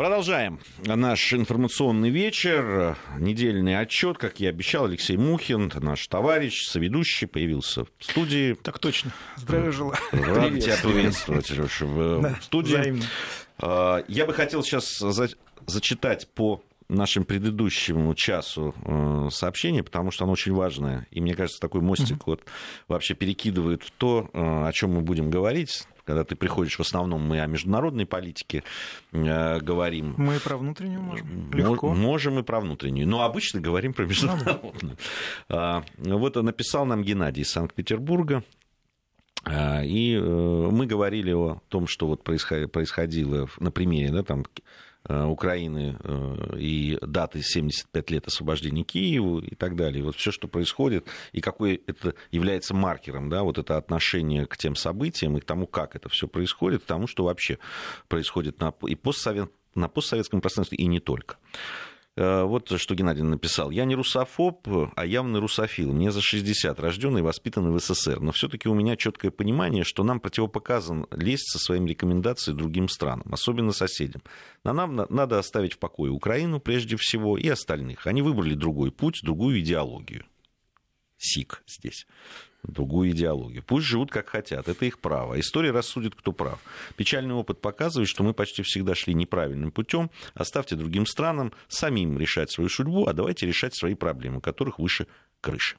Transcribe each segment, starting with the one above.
Продолжаем наш информационный вечер. Недельный отчет, как я обещал, Алексей Мухин, наш товарищ, соведущий, появился в студии. Так точно. Здравия желаю. Рад тебя приветствовать, Леша, в студии. Взаимно. А, я бы хотел сейчас зачитать по нашим предыдущему часу э, сообщение, потому что оно очень важное. И мне кажется, такой мостик mm-hmm. вот вообще перекидывает то, э, о чем мы будем говорить. Когда ты приходишь, в основном мы о международной политике э, говорим. Мы и про внутреннюю можем. Легко. Можем и про внутреннюю. Но обычно говорим про международную. А, вот написал нам Геннадий из Санкт-Петербурга. А, и мы говорили о том, что вот происходило на примере да, там, Э, Украины э, и даты 75 лет освобождения Киева и так далее. Вот все, что происходит, и какой это является маркером, да, вот это отношение к тем событиям и к тому, как это все происходит, к тому, что вообще происходит на, и постсовет, на постсоветском пространстве, и не только. Э, вот что Геннадий написал. Я не русофоб, а явный русофил. Мне за 60, рожденный и воспитанный в СССР. Но все-таки у меня четкое понимание, что нам противопоказан лезть со своими рекомендациями другим странам, особенно соседям. Но нам надо оставить в покое Украину прежде всего и остальных. Они выбрали другой путь, другую идеологию. СИК здесь другую идеологию. Пусть живут как хотят, это их право. История рассудит, кто прав. Печальный опыт показывает, что мы почти всегда шли неправильным путем. Оставьте другим странам самим решать свою судьбу, а давайте решать свои проблемы, которых выше крыши.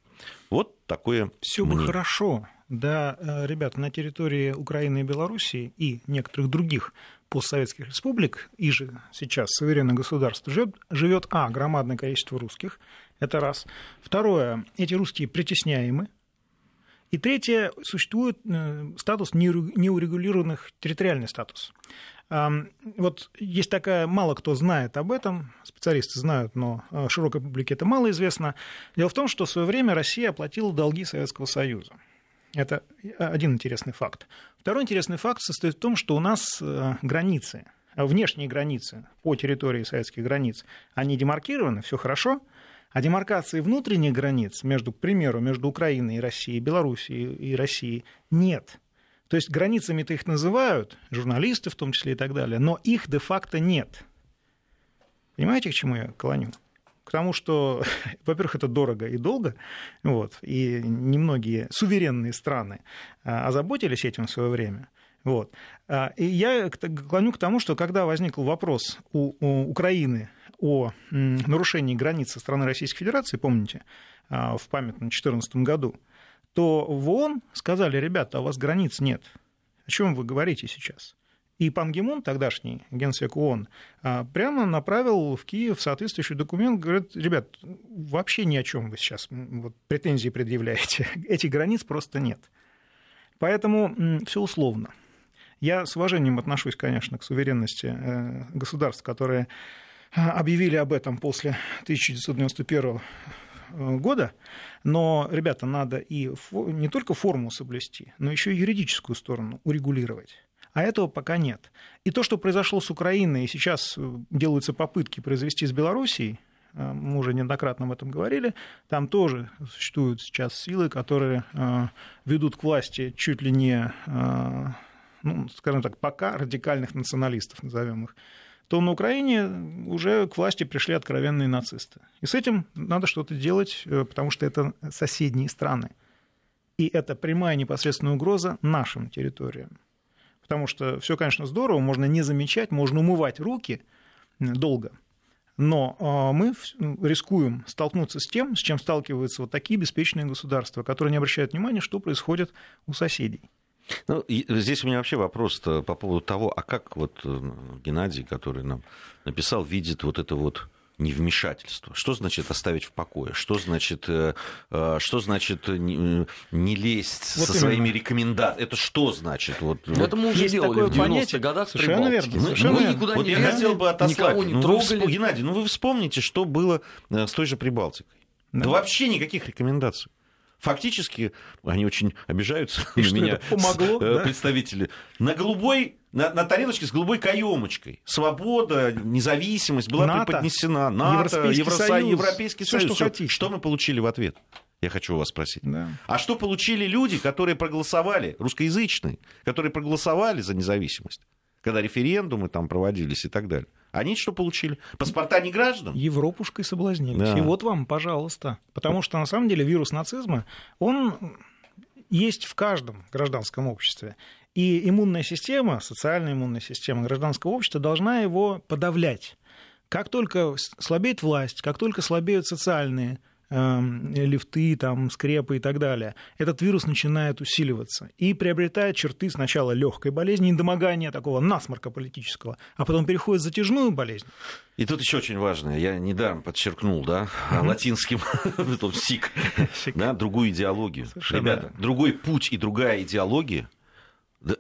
Вот такое Все бы хорошо. Да, э, ребята, на территории Украины и Белоруссии и некоторых других постсоветских республик, и же сейчас суверенное государство живет, живет, а, громадное количество русских, это раз. Второе, эти русские притесняемы, и третье, существует э, статус неурегулированных, территориальный статус. Вот есть такая, мало кто знает об этом, специалисты знают, но э, широкой публике это мало известно. Дело в том, что в свое время Россия оплатила долги Советского Союза. Это один интересный факт. Второй интересный факт состоит в том, что у нас э, границы, внешние границы по территории советских границ, они демаркированы, все хорошо, а демаркации внутренних границ, между, к примеру, между Украиной и Россией, Белоруссией и Россией, нет. То есть границами-то их называют, журналисты в том числе и так далее, но их де-факто нет. Понимаете, к чему я клоню? К тому, что, во-первых, это дорого и долго, вот, и немногие суверенные страны а, озаботились этим в свое время. Вот. А, и я клоню к тому, что когда возник вопрос у, у Украины о нарушении границы страны Российской Федерации, помните, а, в памятном 2014 году, то в ООН сказали, ребята, у вас границ нет. О чем вы говорите сейчас? И Пан Гимон, тогдашний генсек ООН, а, прямо направил в Киев соответствующий документ, говорит, ребят, вообще ни о чем вы сейчас вот, претензии предъявляете. Этих границ просто нет. Поэтому все условно. Я с уважением отношусь, конечно, к суверенности э, государств, которые объявили об этом после 1991 э, года, но, ребята, надо и не только форму соблюсти, но еще и юридическую сторону урегулировать. А этого пока нет. И то, что произошло с Украиной, и сейчас э, делаются попытки произвести с Белоруссией, э, мы уже неоднократно об этом говорили, там тоже существуют сейчас силы, которые ведут к власти чуть ли не, ну, скажем так, пока радикальных националистов, назовем их то на Украине уже к власти пришли откровенные нацисты. И с этим надо что-то делать, э, потому что это соседние страны. И это прямая непосредственная угроза нашим территориям. Потому что все, конечно, здорово, можно не замечать, можно умывать руки долго. Но а, мы рискуем столкнуться с тем, с чем сталкиваются вот такие беспечные государства, которые не обращают внимания, что происходит у соседей. Ну, здесь у меня вообще вопрос по поводу того, а как вот э, Геннадий, который нам написал, видит вот это вот невмешательство. Что значит оставить в покое? Что значит, э, э, что значит не, не лезть вот со именно. своими рекомендациями? Это что значит? Вот, ну, это мы уже делали в 90-х годах Совершенно верно. Мы, Совершенно мы никуда вот не я хотел бы отослать. Никого не ну, трогали. Вы, Геннадий, ну вы вспомните, что было с той же Прибалтикой. Да. да вообще никаких рекомендаций фактически они очень обижаются И на меня помогло, э, да? представители. На голубой на, на тарелочке с голубой каемочкой. Свобода, независимость была НАТО, преподнесена. НАТО, Европейский Евросоюз, Европейский Союз. Что, что, что мы получили в ответ? Я хочу у вас спросить. Да. А что получили люди, которые проголосовали, русскоязычные, которые проголосовали за независимость, когда референдумы там проводились и так далее? Они что получили? Паспорта не граждан? Европушкой соблазнились. Да. И вот вам, пожалуйста. Потому что, на самом деле, вирус нацизма, он есть в каждом гражданском обществе. И иммунная система, социальная иммунная система гражданского общества должна его подавлять. Как только слабеет власть, как только слабеют социальные лифты, там, скрепы и так далее, этот вирус начинает усиливаться и приобретает черты сначала легкой болезни, недомогания такого насморка политического, а потом переходит в затяжную болезнь. И тут еще очень важное, я недаром подчеркнул, да, mm-hmm. латинским, СИК, да, другую идеологию. Совершенно. Ребята, другой путь и другая идеология,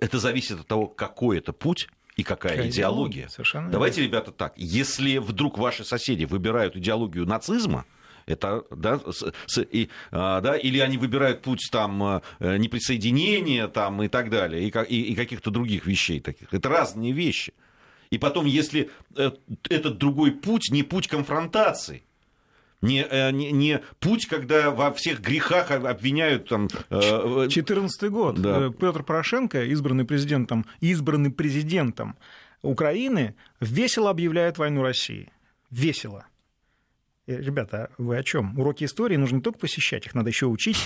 это зависит от того, какой это путь, и какая, какая идеология. идеология. Давайте, верно. ребята, так. Если вдруг ваши соседи выбирают идеологию нацизма, это, да, с, и, а, да, или они выбирают путь там, э, неприсоединения там, и так далее, и, и, и каких-то других вещей таких. Это разные вещи. И потом, если э, этот другой путь не путь конфронтации, не, э, не, не путь, когда во всех грехах обвиняют там... 14 год. Да. Петр Порошенко, избранный президентом, избранный президентом Украины, весело объявляет войну России. Весело. Э, ребята, вы о чем? Уроки истории нужно не только посещать, их надо еще учить.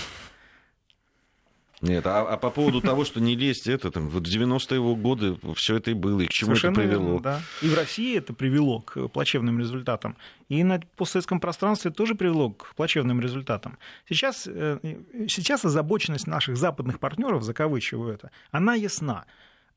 Нет, а, а по поводу того, что не лезть, это там, вот 90-е годы все это и было, и к чему Совершенно это привело. Верно, да. И в России это привело к плачевным результатам. И на постсоветском пространстве тоже привело к плачевным результатам. Сейчас, э, сейчас озабоченность наших западных партнеров, закавычиваю это, она ясна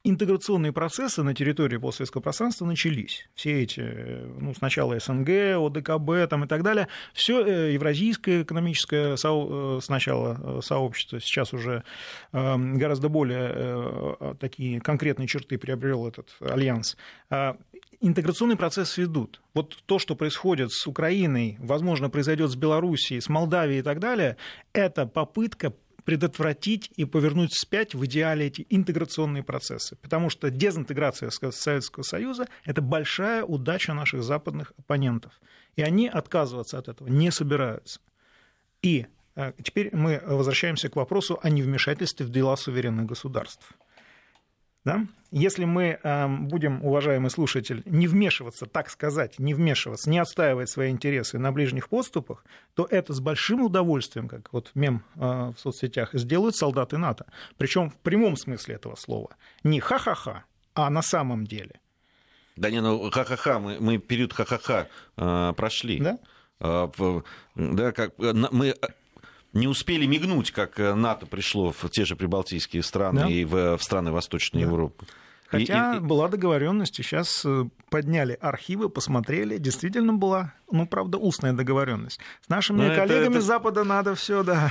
интеграционные процессы на территории постсоветского пространства начались. Все эти, ну, сначала СНГ, ОДКБ там, и так далее, все э, евразийское экономическое со... Э, сначала э, сообщество, сейчас уже гораздо более такие конкретные черты приобрел этот альянс. А интеграционный процесс ведут. Вот то, что происходит с Украиной, возможно, произойдет с Белоруссией, с Молдавией и так далее, это попытка предотвратить и повернуть вспять в идеале эти интеграционные процессы. Потому что дезинтеграция Советского Союза – это большая удача наших западных оппонентов. И они отказываться от этого не собираются. И э, теперь мы возвращаемся к вопросу о невмешательстве в дела суверенных государств. Да? Если мы э, будем, уважаемый слушатель, не вмешиваться, так сказать, не вмешиваться, не отстаивать свои интересы на ближних подступах, то это с большим удовольствием, как вот мем э, в соцсетях, сделают солдаты НАТО. Причем в прямом смысле этого слова. Не ха-ха-ха, а на самом деле. Да не, ну ха-ха-ха, мы, мы период ха-ха-ха э, прошли. Да? да, как мы не успели мигнуть, как э, НАТО пришло в те же прибалтийские страны да. и в, в страны Восточной да. Европы. Хотя и, и... была договоренность, и сейчас э, подняли архивы, посмотрели, действительно была, ну, правда, устная договоренность. С нашими Но коллегами это, Запада надо все, да,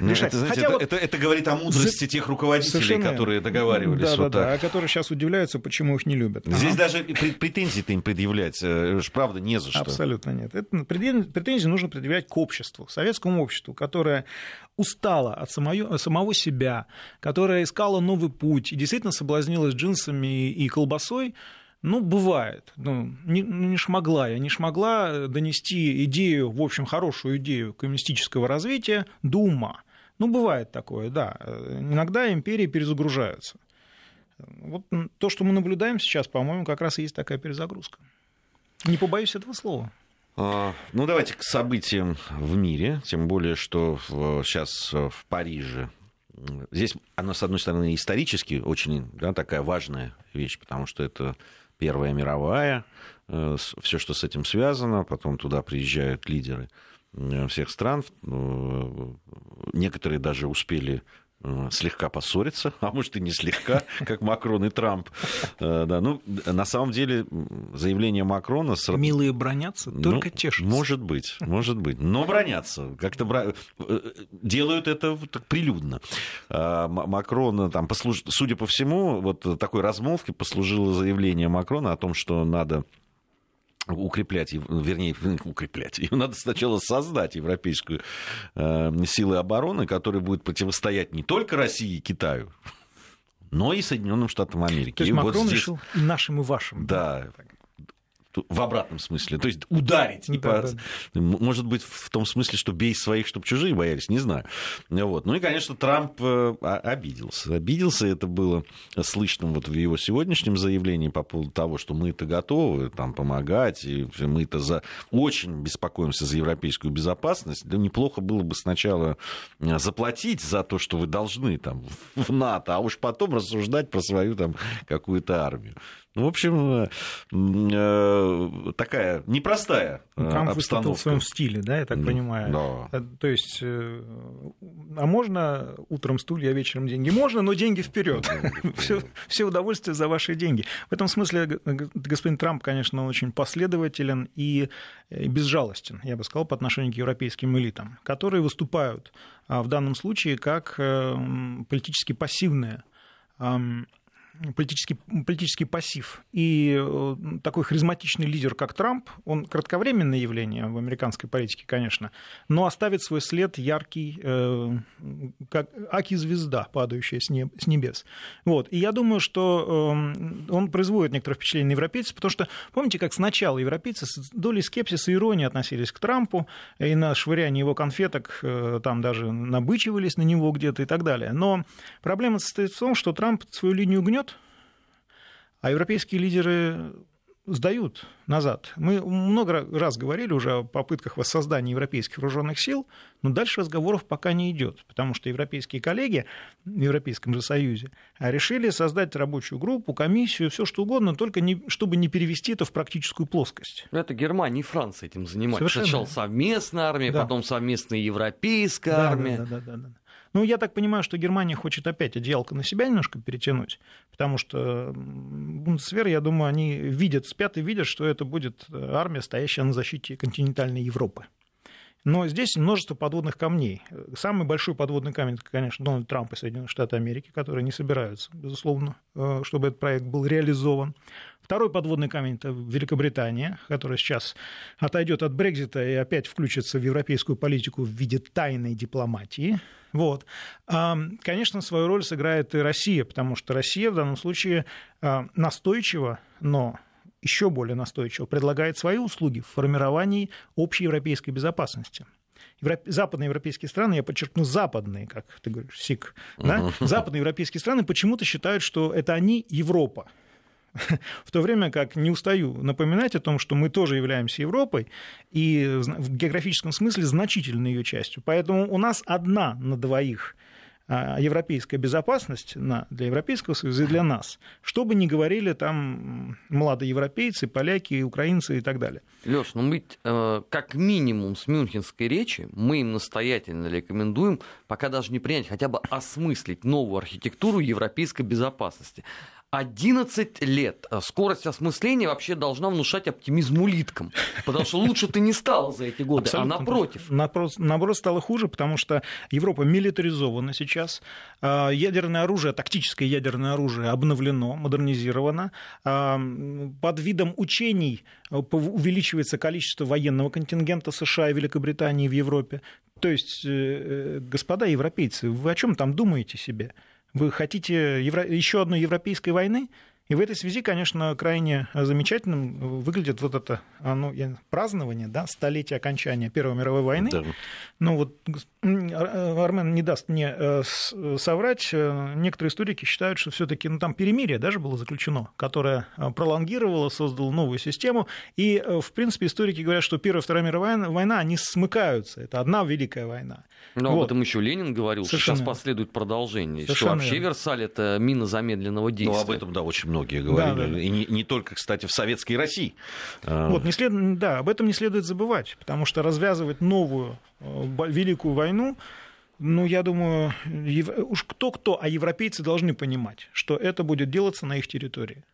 ну, решать. Это, знаете, это, вот... это, это говорит о мудрости тех руководителей, Совершенно... которые договаривались. Да, вот да, так. да, а которые сейчас удивляются, почему их не любят. Здесь ага. даже претензий-то им предъявлять, э, правда, не за что. Абсолютно нет. Это, претензии нужно предъявлять к обществу, советскому обществу, которое устала от самого, самого себя, которая искала новый путь и действительно соблазнилась джинсами и колбасой, ну, бывает. Ну, не, не шмогла я, не шмогла донести идею, в общем, хорошую идею коммунистического развития до ума. Ну, бывает такое, да. Иногда империи перезагружаются. Вот то, что мы наблюдаем сейчас, по-моему, как раз и есть такая перезагрузка. Не побоюсь этого слова. А, ну, давайте к событиям в мире, тем более, что сейчас в Париже. Здесь она, с одной стороны, исторически очень да, такая важная вещь, потому что это Первая мировая, э, все, что с этим связано, потом туда приезжают лидеры э, всех стран, э, некоторые даже успели Э, слегка поссориться, а может и не слегка, как Макрон и Трамп. Э, да, ну, на самом деле, заявление Макрона... Милые бранятся, ну, только ну, тешатся. Может быть, может быть. Но бронятся. Как-то бра... Э, делают это так прилюдно. А, Макрон, там, послуж... судя по всему, вот такой размолвке послужило заявление Макрона о том, что надо укреплять, вернее, укреплять. Ее надо сначала создать европейскую э, силы обороны, которая будет противостоять не только России и Китаю, но и Соединенным Штатам Америки. То есть и Макрон вот здесь... решил и нашим, и вашим. Да. В обратном смысле, то есть ударить. Да, по... да. Может быть, в том смысле, что бей своих, чтобы чужие боялись, не знаю. Вот. Ну и, конечно, Трамп э, обиделся. Обиделся, это было слышно вот в его сегодняшнем заявлении по поводу того, что мы-то готовы там, помогать, и мы-то за... очень беспокоимся за европейскую безопасность. Да неплохо было бы сначала э, заплатить за то, что вы должны там, в НАТО, а уж потом рассуждать про свою там какую-то армию. Ну, в общем, э, такая непростая ну, Трамп обстановка. выступил в своем стиле, да, я так понимаю. Да. Э, то есть, э, а можно утром стулья, а вечером деньги? Можно, но деньги вперед. все, все удовольствие за ваши деньги. В этом смысле господин Трамп, конечно, очень последователен и безжалостен, я бы сказал, по отношению к европейским элитам, которые выступают а, в данном случае как политически пассивные политический, политический пассив. И э, такой харизматичный лидер, как Трамп, он кратковременное явление в американской политике, конечно, но оставит свой след яркий, э, как аки-звезда, падающая с небес. Вот. И я думаю, что э, он производит некоторое впечатление на европейцев, потому что, помните, как сначала европейцы с долей скепсиса и иронии относились к Трампу, и на швыряние его конфеток там даже набычивались на него где-то и так далее. Но проблема состоит в том, что Трамп свою линию гнет, а европейские лидеры сдают назад. Мы много раз говорили уже о попытках воссоздания европейских вооруженных сил, но дальше разговоров пока не идет, потому что европейские коллеги в Европейском же Союзе решили создать рабочую группу, комиссию, все что угодно, только не, чтобы не перевести это в практическую плоскость. Это Германия и Франция этим занимаются. Сначала совместная армия, да. потом совместная европейская да, армия. Да, да, да, да. Ну, я так понимаю, что Германия хочет опять одеялко на себя немножко перетянуть, потому что Бундесвер, я думаю, они видят, спят и видят, что это будет э, армия, стоящая на защите континентальной Европы. Но здесь множество подводных камней. Самый большой подводный камень, это, конечно, Дональд Трамп и Соединенные Штаты Америки, которые не собираются, безусловно, э, чтобы этот проект был реализован. Второй подводный камень – это Великобритания, которая сейчас отойдет от Брекзита и опять включится в европейскую политику в виде тайной дипломатии. Вот. Конечно, свою роль сыграет и Россия, потому что Россия в данном случае а, настойчиво, но еще более настойчиво предлагает свои услуги в формировании общей европейской безопасности западные европейские страны, я подчеркну, западные, как ты говоришь, СИК, да? западные европейские страны почему-то считают, что это они Европа. В то время как не устаю напоминать о том, что мы тоже являемся Европой и в географическом смысле значительной ее частью. Поэтому у нас одна на двоих а, европейская безопасность для Европейского Союза и для нас. Что бы ни говорили там молодые европейцы, поляки, украинцы и так далее. Леш, ну мы э, как минимум с мюнхенской речи мы им настоятельно рекомендуем пока даже не принять, хотя бы осмыслить новую архитектуру европейской безопасности. 11 лет. Скорость осмысления вообще должна внушать оптимизм улиткам. Потому что лучше ты не стала за эти годы, а Абсолютно. а напротив. напротив. Наоборот, стало хуже, потому что Европа милитаризована сейчас. А, ядерное оружие, тактическое ядерное оружие обновлено, модернизировано. А, под видом учений увеличивается количество военного контингента США и Великобритании в Европе. То есть, э, э, господа европейцы, вы о чем там думаете себе? Вы хотите евро... еще одной европейской войны? И в этой связи, конечно, крайне замечательным выглядит вот это ну, празднование да, столетия окончания Первой мировой войны. Да. Ну вот Армен не даст мне э, соврать. Э, некоторые историки считают, что все-таки ну, там перемирие даже было заключено, которое э, пролонгировало, создало новую систему. И, в принципе, историки говорят, что Первая и Вторая мировая война, они смыкаются. Это одна великая война. Но вот. об этом еще Ленин говорил, Совершенно. что сейчас последует продолжение. Совершенно что вообще верно. Версаль это мина замедленного действия. Ну, об этом, да, очень многие говорили. Да, да. И не, не только, кстати, в советской России. А. Вот, не след... да, об этом не следует забывать, потому что развязывать новую великую войну ну, я думаю, уж кто-кто, а европейцы должны понимать, что это будет делаться на их территории.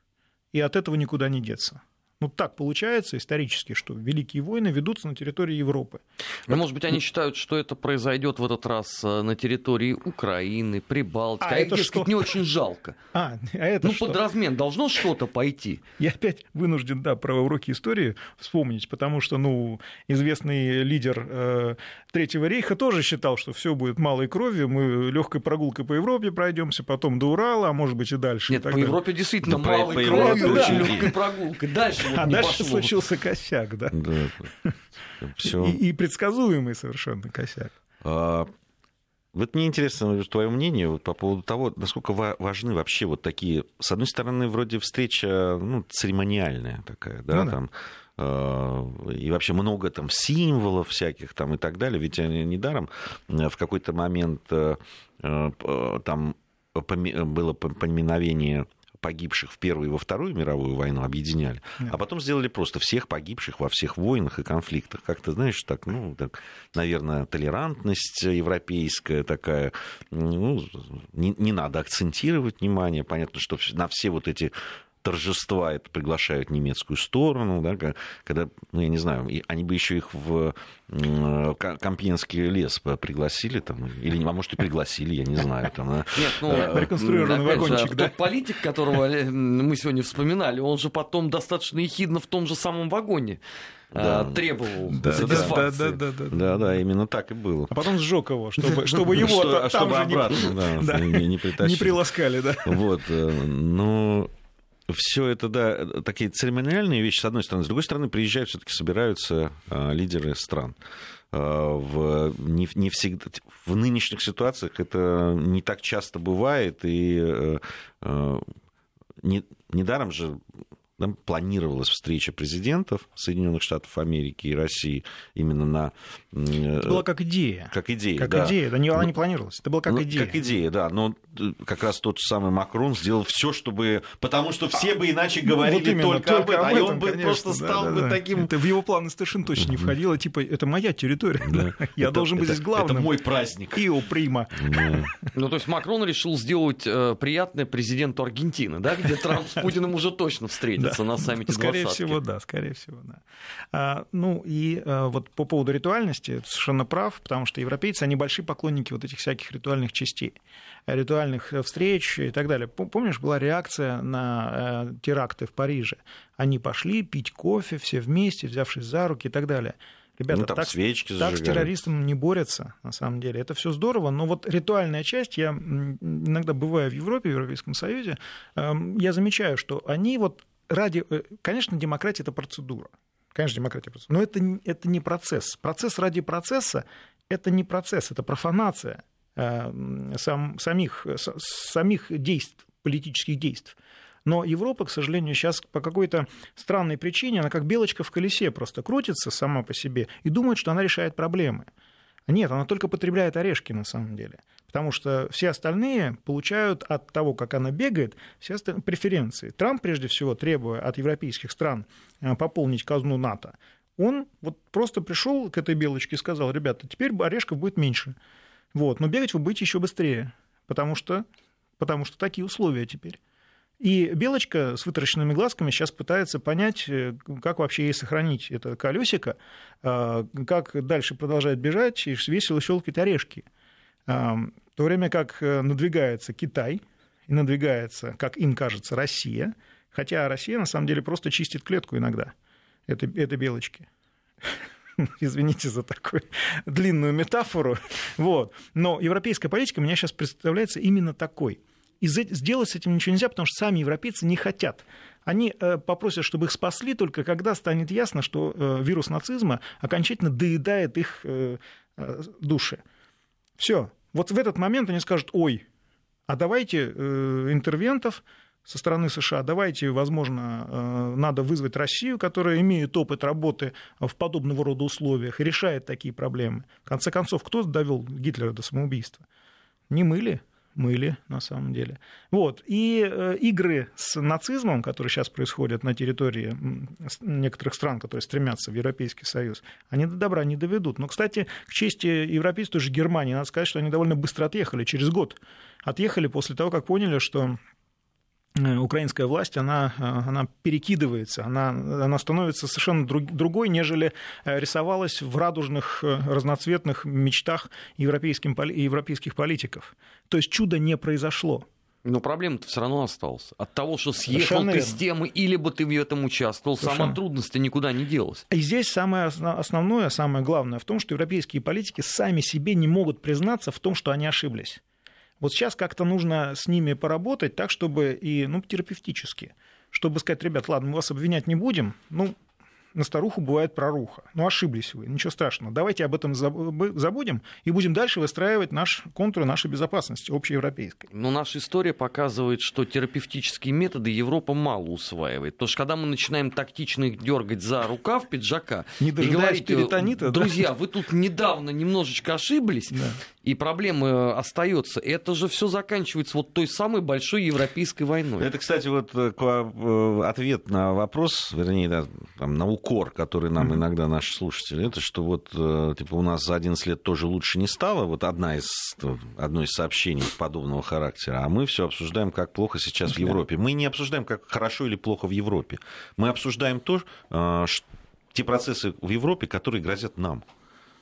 И от этого никуда не деться. Ну, так получается исторически, что великие войны ведутся на территории Европы. Ну, может быть, они считают, что это произойдет в этот раз э, на территории Украины, Прибалтики. А, а это что? не очень жалко. А, а это ну, что? под размен должно что-то пойти. Я опять вынужден, да, про уроки истории вспомнить, потому что, ну, известный лидер э, Третьего рейха тоже считал, что все будет малой кровью, мы легкой прогулкой по Европе пройдемся, потом до Урала, а может быть и дальше. Нет, и по далее. Европе действительно да, малой по кровью, очень легкой прогулкой. Дальше вот а дальше пошло. случился косяк, да? Да. Все. И, и предсказуемый совершенно косяк. А, вот мне интересно твое мнение вот по поводу того, насколько важны вообще вот такие, с одной стороны, вроде встреча ну, церемониальная такая, да, ну, там, э, и вообще много там символов всяких там и так далее, ведь недаром в какой-то момент э, э, там было поминовение погибших в Первую и во Вторую мировую войну объединяли, да. а потом сделали просто всех погибших во всех войнах и конфликтах. Как-то, знаешь, так, ну, так, наверное, толерантность европейская такая, ну, не, не надо акцентировать внимание, понятно, что на все вот эти торжества это приглашают немецкую сторону, да, когда, ну, я не знаю, они бы еще их в Кампинский лес пригласили, там, или, а может, и пригласили, я не знаю. Там, Нет, ну, э, реконструированный вагончик, же, да? Тот политик, которого э, мы сегодня вспоминали, он же потом достаточно ехидно в том же самом вагоне да. требовал да, сатисфакции. Да, да, да, да, да, да, именно так и было. А потом сжег его, чтобы, чтобы его там чтобы же обратно, не, да, не, не, не приласкали. Да. Вот, э, ну, все это, да, такие церемониальные вещи, с одной стороны. С другой стороны, приезжают, все-таки собираются а, лидеры стран. А, в, не, не всегда, в нынешних ситуациях это не так часто бывает, и а не, недаром же да, планировалась встреча президентов Соединенных Штатов Америки и России именно на... Это была как идея. Как идея, как да. идея, да, не, она не планировалась, это была как ну, идея. Как идея, да, но э, как раз тот же самый Макрон сделал все, чтобы... Потому что все бы иначе говорили вот именно, только, только об этом, а этом, он бы конечно, просто стал да, бы да. таким... Это в его планы совершенно точно не входило, типа, это моя территория, да. я должен быть здесь главным. Это мой праздник. Ио Прима. Ну, то есть Макрон решил сделать э, приятное президенту Аргентины, да, где Трамп с Путиным уже точно встретится на саммите Скорее всего, да, скорее всего, да. А, ну и а, вот по поводу ритуальности, совершенно прав, потому что европейцы, они большие поклонники вот этих всяких ритуальных частей, ритуальных э, встреч и так далее. Помнишь, была реакция на э, теракты в Париже? Они пошли пить кофе все вместе, взявшись за руки и так далее. Ребята, ну, там так, свечки так с террористом не борются, на самом деле. Это все здорово, но вот ритуальная часть, я иногда бываю в Европе, в Европейском Союзе, эм, я замечаю, что они вот ради... Э, конечно, демократия – это процедура. Конечно, демократия – процедура. Но это, это не процесс. Процесс ради процесса – это не процесс, это профанация э, сам, самих, самих действий, политических действий. Но Европа, к сожалению, сейчас по какой-то странной причине, она как белочка в колесе просто крутится сама по себе и думает, что она решает проблемы. Нет, она только потребляет орешки на самом деле. Потому что все остальные получают от того, как она бегает, все остальные преференции. Трамп, прежде всего, требуя от европейских стран э, пополнить казну НАТО, он вот просто пришел к этой белочке и сказал, ребята, теперь орешков будет меньше. Вот, но бегать вы будете еще быстрее, потому что, потому что такие условия теперь. И Белочка с вытаращенными глазками сейчас пытается понять, э, как вообще ей сохранить это колесико, а, как дальше продолжает бежать и весело щелкать орешки. А, в то время как э, надвигается Китай, и надвигается, как им кажется, Россия, хотя Россия на самом деле просто чистит клетку иногда, это, это белочки. Извините за такую длинную метафору. Вот. Но европейская политика меня сейчас представляется именно такой – и сделать с этим ничего нельзя, потому что сами европейцы не хотят. Они э, попросят, чтобы их спасли, только когда станет ясно, что э, вирус нацизма окончательно доедает их э, души. Все. Вот в этот момент они скажут, ой, а давайте интервентов со стороны США, давайте, возможно, надо вызвать Россию, которая имеет опыт работы в подобного рода условиях и решает такие проблемы. В конце концов, кто довел Гитлера до самоубийства? Не мы ли? Мыли, на самом деле. Вот. И э, игры с нацизмом, которые сейчас происходят на территории некоторых стран, которые стремятся в Европейский Союз, они до добра не доведут. Но, кстати, к чести европейцев, тоже Германии, надо сказать, что они довольно быстро отъехали, через год отъехали после того, как поняли, что украинская власть, она, э, она перекидывается, она, она становится совершенно друг, другой, нежели э, рисовалась в радужных разноцветных мечтах европейским, европейских политиков. То есть чудо не произошло. Но проблема-то все равно осталась. От того, что съехал Совершенно ты с темы, или бы ты в этом участвовал, Совершенно. сама трудность никуда не делась. И здесь самое основное, самое главное в том, что европейские политики сами себе не могут признаться в том, что они ошиблись. Вот сейчас как-то нужно с ними поработать так, чтобы и, ну, терапевтически, чтобы сказать, ребят, ладно, мы вас обвинять не будем, ну, на старуху бывает проруха. Ну, ошиблись вы, ничего страшного. Давайте об этом забудем и будем дальше выстраивать наш контур нашей безопасности, общеевропейской. Но наша история показывает, что терапевтические методы Европа мало усваивает. Потому что когда мы начинаем тактично их дергать за рукав пиджака Не и говорить, перитонита, друзья, да? вы тут недавно немножечко ошиблись, да. и проблемы остается, это же все заканчивается вот той самой большой европейской войной. Это, кстати, вот э, э, ответ на вопрос, вернее, да, там, на укор, который нам mm-hmm. иногда наши слушатели, это что вот э, типа у нас за 11 лет тоже лучше не стало, вот одна из, одно из сообщений подобного характера, а мы все обсуждаем, как плохо сейчас в Европе. Мы не обсуждаем, как хорошо или плохо в Европе. Мы обсуждаем то, э, что, те процессы в Европе, которые грозят нам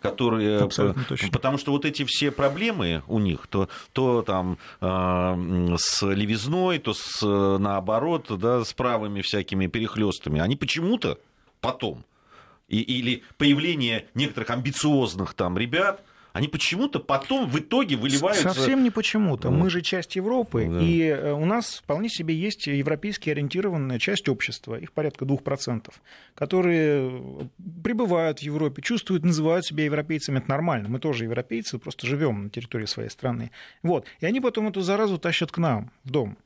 которые... Абсолютно точно. Потому что вот эти все проблемы у них, то, то там э, с левизной, то с, наоборот, да, с правыми всякими перехлестами, они почему-то потом. И, или появление некоторых амбициозных там ребят, они почему-то потом в итоге выливаются... Совсем не почему-то. Мы же часть Европы, да. и э, у нас вполне себе есть европейски ориентированная часть общества, их порядка 2%, которые пребывают в Европе, чувствуют, называют себя европейцами. Это нормально. Мы тоже европейцы, просто живем на территории своей страны. Вот. И они потом эту заразу тащат к нам в дом.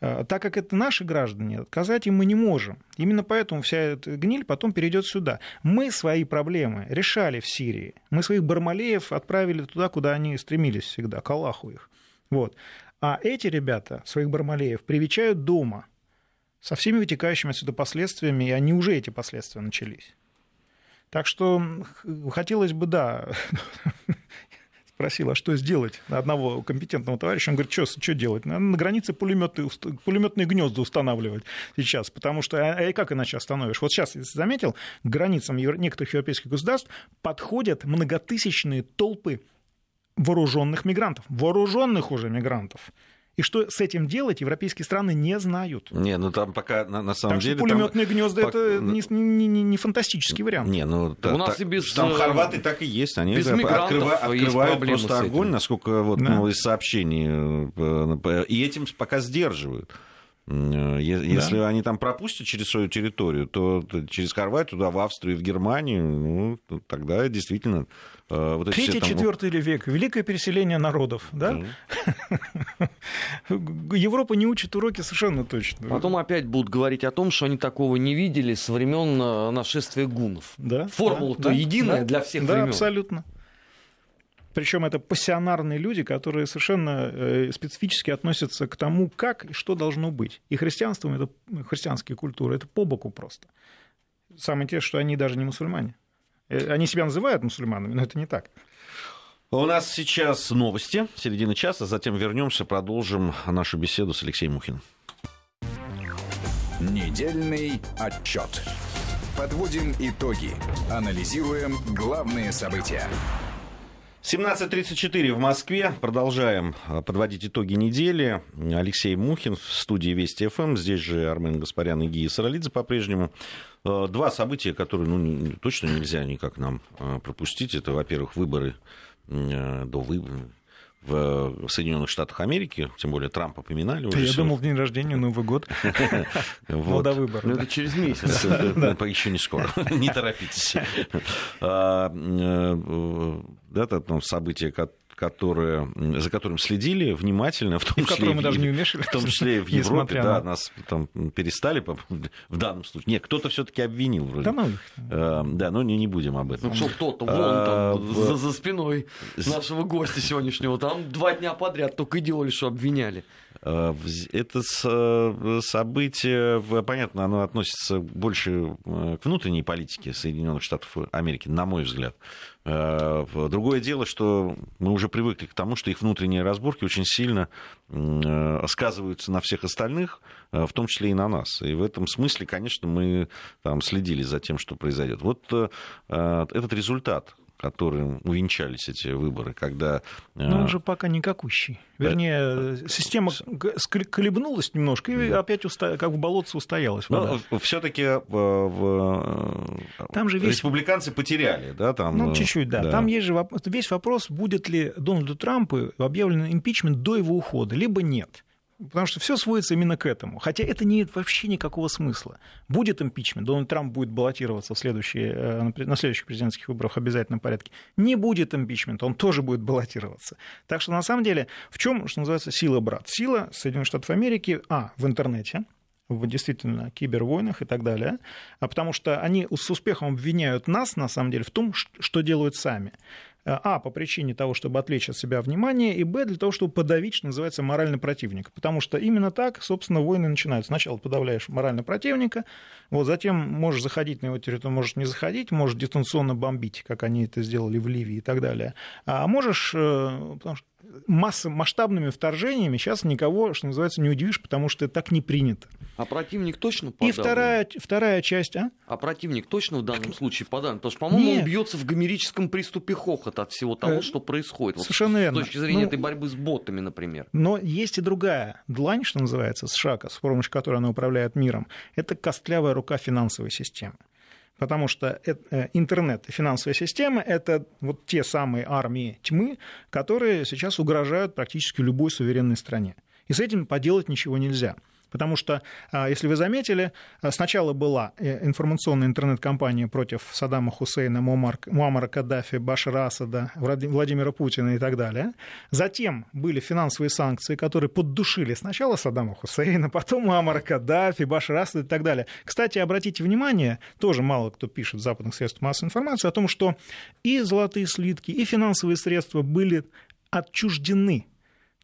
Э, так как это наши граждане, отказать им мы не можем. Именно поэтому вся эта гниль потом перейдет сюда. Мы свои проблемы решали в Сирии. Мы своих бармалеев отправили туда, куда они стремились всегда, к Аллаху их. Вот. А эти ребята, своих бармалеев, привечают дома со всеми вытекающими отсюда последствиями, и они уже эти последствия начались. Так что хотелось бы, да, спросил, а что сделать одного компетентного товарища. Он говорит, что, что делать? На границе пулеметы, пулеметные гнезда устанавливать сейчас, потому что, а, а как иначе остановишь? Вот сейчас, если заметил, к границам некоторых европейских государств подходят многотысячные толпы вооруженных мигрантов, вооруженных уже мигрантов. И что с этим делать, европейские страны не знают. Не, ну там пока на, на самом там деле... пулеметные там... гнезда по... это не, не, не, не фантастический вариант. Не, ну та, У нас та, и без... там хорваты так и есть. Они без открыва... открывают просто огонь, насколько вот, да. ну, из сообщений. Э, и этим пока сдерживают. Э, если да. они там пропустят через свою территорию, то через Хорватию, туда, в Австрию, в Германию, ну, тогда действительно Э, вот Третий, там... четвертый век, великое переселение народов, да? Европа не учит уроки совершенно точно. Потом опять будут говорить о том, что они такого не видели со времен э, нашествия гунов. Да. Формула-то да, единая да, для всех да, времен. Да, абсолютно. Причем это пассионарные люди, которые совершенно э, специфически относятся к тому, как и что должно быть. И христианством, это христианские культуры, это по боку просто. Самое интересное, что они даже не мусульмане. Э, они себя называют мусульманами, но это не так. У нас сейчас новости, середина часа, затем вернемся, продолжим нашу беседу с Алексеем Мухиным. Недельный отчет. Подводим итоги. Анализируем главные события. 17.34 в Москве. Продолжаем а, подводить итоги недели. Алексей Мухин в студии Вести ФМ. Здесь же Армен Гаспарян и Гия Саралидзе по-прежнему. А, два события, которые ну, точно нельзя никак нам а, пропустить. Это, во-первых, выборы до выборов в Соединенных Штатах Америки, тем более Трампа поминали уже. Я думал, день рождения, Новый год. Вот. до выборов. Ну, это через месяц. Еще не скоро. Не торопитесь. А, э, это которое, за которым следили внимательно, в том и числе, в, мы даже не в том числе в Европе, да, нас там перестали в данном случае. Нет, кто-то все-таки обвинил вроде. Да, ну, э, да, но не, не будем об этом. Ну что кто-то вон а, там в... за, за спиной нашего гостя сегодняшнего, там два дня подряд только и делали, что обвиняли. Э, это э, событие, понятно, оно относится больше э, к внутренней политике Соединенных Штатов Америки, на мой взгляд. Другое дело, что мы уже привыкли к тому, что их внутренние разборки очень сильно сказываются на всех остальных, в том числе и на нас. И в этом смысле, конечно, мы там, следили за тем, что произойдет. Вот этот результат которым увенчались эти выборы, когда... Но он э, же пока никакущий. Вернее, да. система колебнулась немножко и да. опять уста... как в болотце устоялась. Но все-таки в... Э, там же весь... республиканцы потеряли, да, там. Ну чуть-чуть, да. да. Там есть же весь вопрос, будет ли Дональду Трампу объявлен импичмент до его ухода, либо нет. Потому что все сводится именно к этому. Хотя это не имеет вообще никакого смысла. Будет импичмент, Дональд Трамп будет баллотироваться в следующие, э, на следующих президентских выборах в обязательном порядке. Не будет импичмента, он тоже будет баллотироваться. Так что на самом деле в чем, что называется, сила брат? Сила Соединенных Штатов Америки, а, в интернете, в действительно кибервойнах и так далее, а потому что они с успехом обвиняют нас, на самом деле, в том, что делают сами. А, по причине того, чтобы отвлечь от себя внимание, и, б, для того, чтобы подавить, что называется, моральный противник. Потому что именно так, собственно, войны начинаются. Сначала подавляешь морально противника, вот, затем можешь заходить на его территорию, можешь не заходить, можешь дистанционно бомбить, как они это сделали в Ливии и так далее. А можешь, э, потому что масса, масштабными вторжениями сейчас никого, что называется, не удивишь, потому что это так не принято. А противник точно подавлен? И вторая, вторая часть, а? А противник точно в данном случае подавлен? Потому что, по-моему, он бьется в гомерическом приступе хохота от всего того, э, что происходит. Совершенно вот, верно. С точки зрения ну, этой борьбы с ботами, например. Но есть и другая длань, что называется, с шака, с помощью которой она управляет миром. Это костлявая рука финансовой системы. Потому что э, интернет и финансовая система – это вот те самые армии тьмы, которые сейчас угрожают практически любой суверенной стране. И с этим поделать ничего нельзя. Потому что, а, если вы заметили, а, сначала была э, информационная интернет-кампания против Саддама Хусейна, Муаммара Каддафи, Башара Асада, Владимира Путина и так далее. Затем были финансовые санкции, которые поддушили сначала Саддама Хусейна, потом Муаммара Каддафи, Башара Асада и так далее. Кстати, обратите внимание, тоже мало кто пишет в западных средствах массовой информации о том, что и золотые слитки, и финансовые средства были отчуждены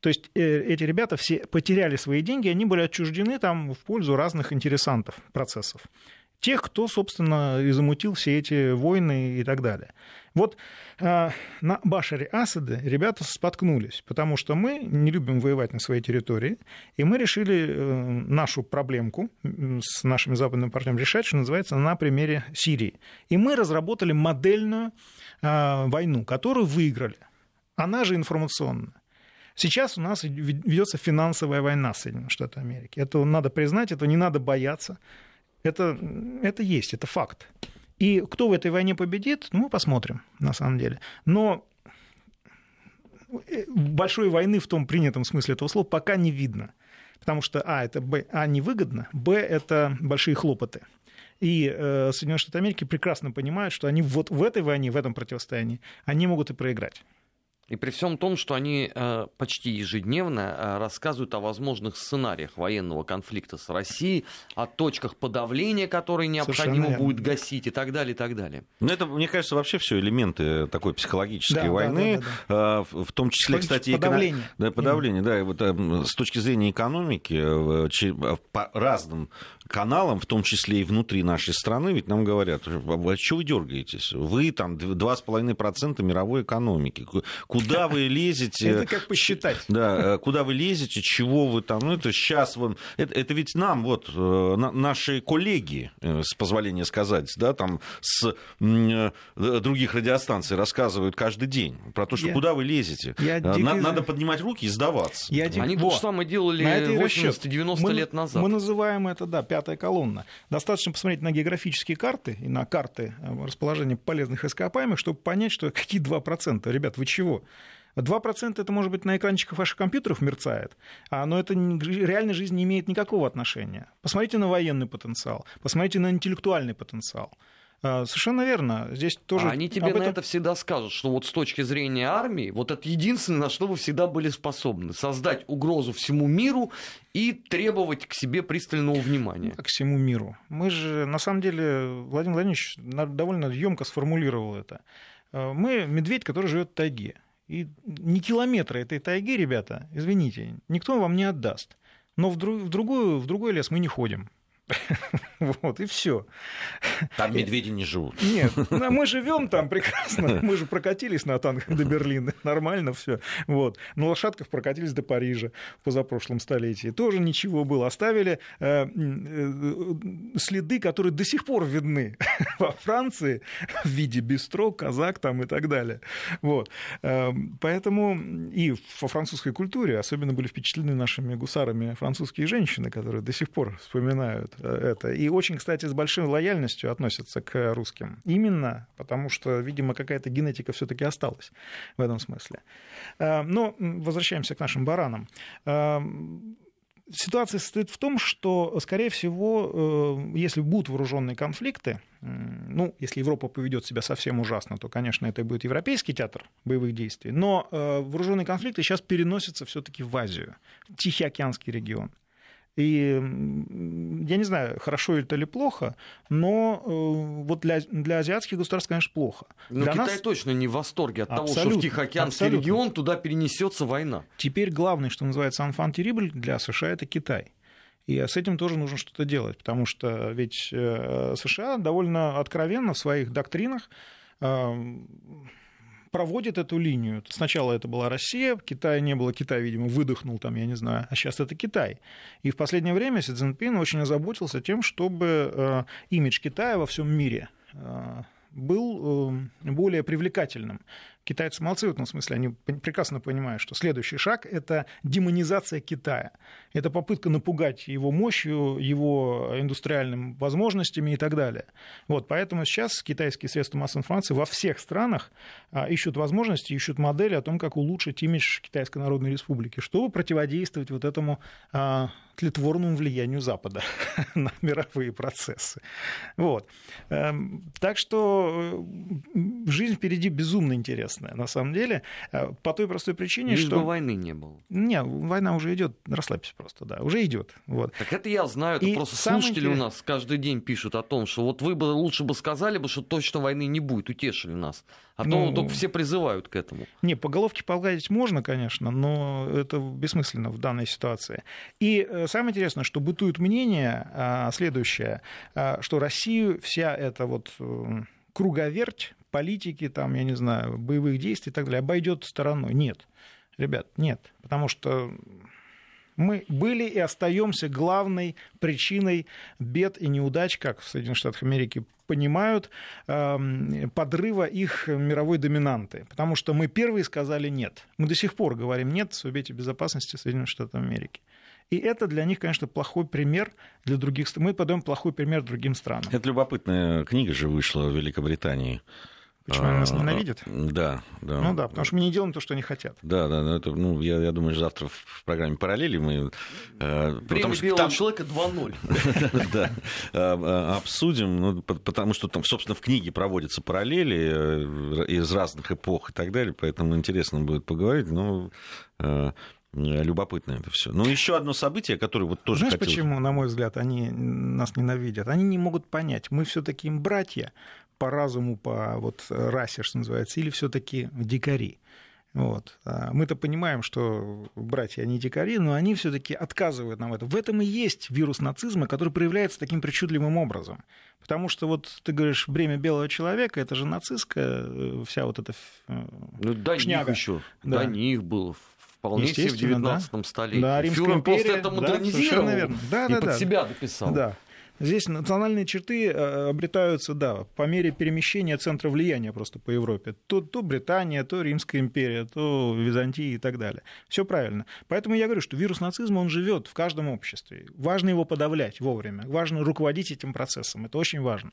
то есть э, эти ребята все потеряли свои деньги, они были отчуждены там в пользу разных интересантов процессов. Тех, кто, собственно, и замутил все эти войны и так далее. Вот э, на Башаре Асаде ребята споткнулись, потому что мы не любим воевать на своей территории, и мы решили э, нашу проблемку с нашими западными партнерами решать, что называется, на примере Сирии. И мы разработали модельную э, войну, которую выиграли. Она же информационная. Сейчас у нас ведется финансовая война с Соединенными Штатами Америки. Это надо признать, это не надо бояться. Это, это есть, это факт. И кто в этой войне победит, ну, мы посмотрим, на самом деле. Но э, большой войны в том принятом смысле этого слова пока не видно. Потому что, а, это б, а, невыгодно, б, это большие хлопоты. И э, Соединенные Штаты Америки прекрасно понимают, что они вот в этой войне, в этом противостоянии, они могут и проиграть. И при всем том, что они э, почти ежедневно э, рассказывают о возможных сценариях военного конфликта с Россией, о точках подавления, которые необходимо будет гасить и так далее, и так далее. Ну, это, мне кажется, вообще все элементы такой психологической да, войны, да, да, да, да. в том числе, кстати, подавление. Эко... Да, подавление, да, вот, с точки зрения экономики, по разным каналам, в том числе и внутри нашей страны, ведь нам говорят, а что вы дергаетесь? Вы там 2,5% мировой экономики. Куда вы лезете? Это как посчитать. Да, э, куда вы лезете, чего вы там, ну это сейчас вам... Это, это ведь нам, вот, э, наши коллеги, э, с позволения сказать, да, там с других радиостанций рассказывают каждый день про то, что я, куда вы лезете. Я Надо, надо поднимать руки и сдаваться. Я Они то же самое делали 80-90 лет назад. Мы называем это, да, пятая колонна. Достаточно посмотреть на географические карты и на карты э, расположения полезных ископаемых, чтобы понять, что какие 2%. Ребят, вы чего? 2% это, может быть, на экранчиках ваших компьютеров мерцает, а, но это реальной жизни не имеет никакого отношения. Посмотрите на военный потенциал, посмотрите на интеллектуальный потенциал. А, совершенно верно. Здесь тоже... А они тебе этом... на это всегда скажут, что вот с точки зрения армии, вот это единственное, на что вы всегда были способны. Создать угрозу всему миру и требовать к себе пристального внимания. К всему миру. Мы же, на самом деле, Владимир Владимирович довольно емко сформулировал это. А, мы медведь, который живет в тайге. И не километры этой тайги, ребята, извините, никто вам не отдаст. Но в, друг, в, другую, в другой лес мы не ходим. Вот, и все. Там медведи не живут. Нет, ну, мы живем там прекрасно. Мы же прокатились на танках до Берлина. Нормально все. Вот. На лошадках прокатились до Парижа в позапрошлом столетии. Тоже ничего было. Оставили э, э, следы, которые до сих пор видны во Франции в виде бистро, казак там и так далее. Вот. Э, поэтому и во французской культуре особенно были впечатлены нашими гусарами французские женщины, которые до сих пор вспоминают это. И очень, кстати, с большой лояльностью относятся к русским. Именно потому, что, видимо, какая-то генетика все-таки осталась в этом смысле. Э, но возвращаемся к нашим баранам. Э, Ситуация состоит в том, что, скорее всего, э, если будут вооруженные конфликты, ну, если Европа поведет себя совсем ужасно, то, конечно, это будет европейский театр боевых действий, но э, вооруженные конфликты сейчас переносятся все-таки в Азию, в Тихоокеанский регион. И я не знаю, хорошо это или плохо, но э, вот для, для азиатских государств, конечно, плохо. Но для Китай нас... точно не в восторге от абсолютно, того, что в Тихоокеанский абсолютно. регион туда перенесется война. Теперь главный, что называется, анфан для США это Китай. И с этим тоже нужно что-то делать, потому что ведь э, США довольно откровенно в своих доктринах э, проводит эту линию. Сначала это была Россия, Китая не было, Китай, видимо, выдохнул там, я не знаю, а сейчас это Китай. И в последнее время Си Цзиньпин очень озаботился тем, чтобы э, имидж Китая во всем мире э, был э, более привлекательным. Китайцы молодцы в этом смысле, они прекрасно понимают, что следующий шаг – это демонизация Китая. Это попытка напугать его мощью, его индустриальными возможностями и так далее. Вот, поэтому сейчас китайские средства массовой информации во всех странах а, ищут возможности, ищут модели о том, как улучшить имидж Китайской Народной Республики, чтобы противодействовать вот этому а, тлетворному влиянию Запада на мировые процессы. Вот. Эм, так что э, жизнь впереди безумно интересная, на самом деле, э, по той простой причине, Лишь что... бы войны не было. Не, война уже идет, расслабься просто, да, уже идет. Вот. Так это я знаю, это И просто самое слушатели у нас каждый день пишут о том, что вот вы бы лучше бы сказали бы, что точно войны не будет, утешили нас. А то Ну, только все призывают к этому. Не, по головке погладить можно, конечно, но это бессмысленно в данной ситуации. И э, самое интересное, что бытует мнение а, следующее, а, что Россию вся эта вот круговерть политики, там, я не знаю, боевых действий и так далее обойдет стороной. Нет, ребят, нет, потому что мы были и остаемся главной причиной бед и неудач, как в Соединенных Штатах Америки понимают, эм, подрыва их мировой доминанты. Потому что мы первые сказали нет. Мы до сих пор говорим нет в Совете Безопасности Соединенных Штатов Америки. И это для них, конечно, плохой пример для других стран. Мы подаем плохой пример другим странам. Это любопытная книга же вышла в Великобритании. Почему они нас А, ненавидят? Да, да. Ну да, потому что мы не делаем то, что они хотят. Да, да, да, это, ну, я, я думаю, завтра в программе «Параллели» мы... э, потому Премия что белого там- человека 2-0. да, э, э, обсудим, ну, по- потому что там, собственно, в книге проводятся параллели э, из разных эпох и так далее, поэтому интересно будет поговорить, но э, любопытно это все. Ну, еще одно событие, которое вот тоже Знаешь, хотелось- почему, на мой взгляд, они нас ненавидят? Они не могут понять, мы все-таки им братья по разуму, по вот расе, что называется, или все-таки дикари. Вот. А Мы-то понимаем, что братья, они дикари, но они все-таки отказывают нам в этом. В этом и есть вирус нацизма, который проявляется таким причудливым образом. Потому что вот ты говоришь, бремя белого человека, это же нацистская э, вся вот эта э, Ну, до Шняга. них еще. Да. До них было вполне себе в Естественно, да. 19 столетии. Да, Римская Фюрер просто империя, это да, модернизировал совершенно верно. Да, и да, под да. себя дописал. Да. Здесь национальные черты э, обретаются, да, по мере перемещения центра влияния просто по Европе. То, то Британия, то Римская империя, то Византия и так далее. Все правильно. Поэтому я говорю, что вирус нацизма, он живет в каждом обществе. Важно его подавлять вовремя. Важно руководить этим процессом. Это очень важно.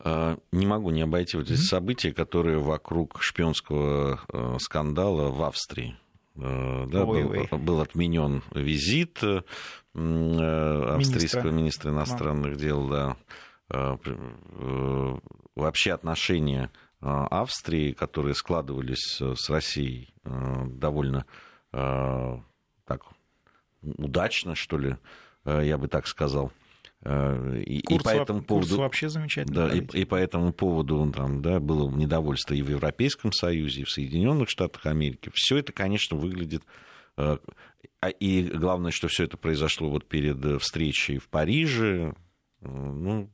А, Не могу не обойти вот эти события, которые вокруг шпионского э, скандала в Австрии. Э, Да, был, Ой-ой. был отменен визит э, э, австрийского министра Министра. иностранных дел, да. Э, при- э, Вообще отношения э, Австрии, которые складывались э, с Россией э, довольно э, так удачно, что ли, э, я бы так сказал. Э, И, и Курц, по этому поводу... вообще замечательно. Да, и, и по этому поводу там, да, было недовольство и в Европейском Союзе, и в Соединенных Штатах Америки. Все это, конечно, выглядит... э, а- И главное, что все это произошло вот перед э, встречей в Париже. Ну,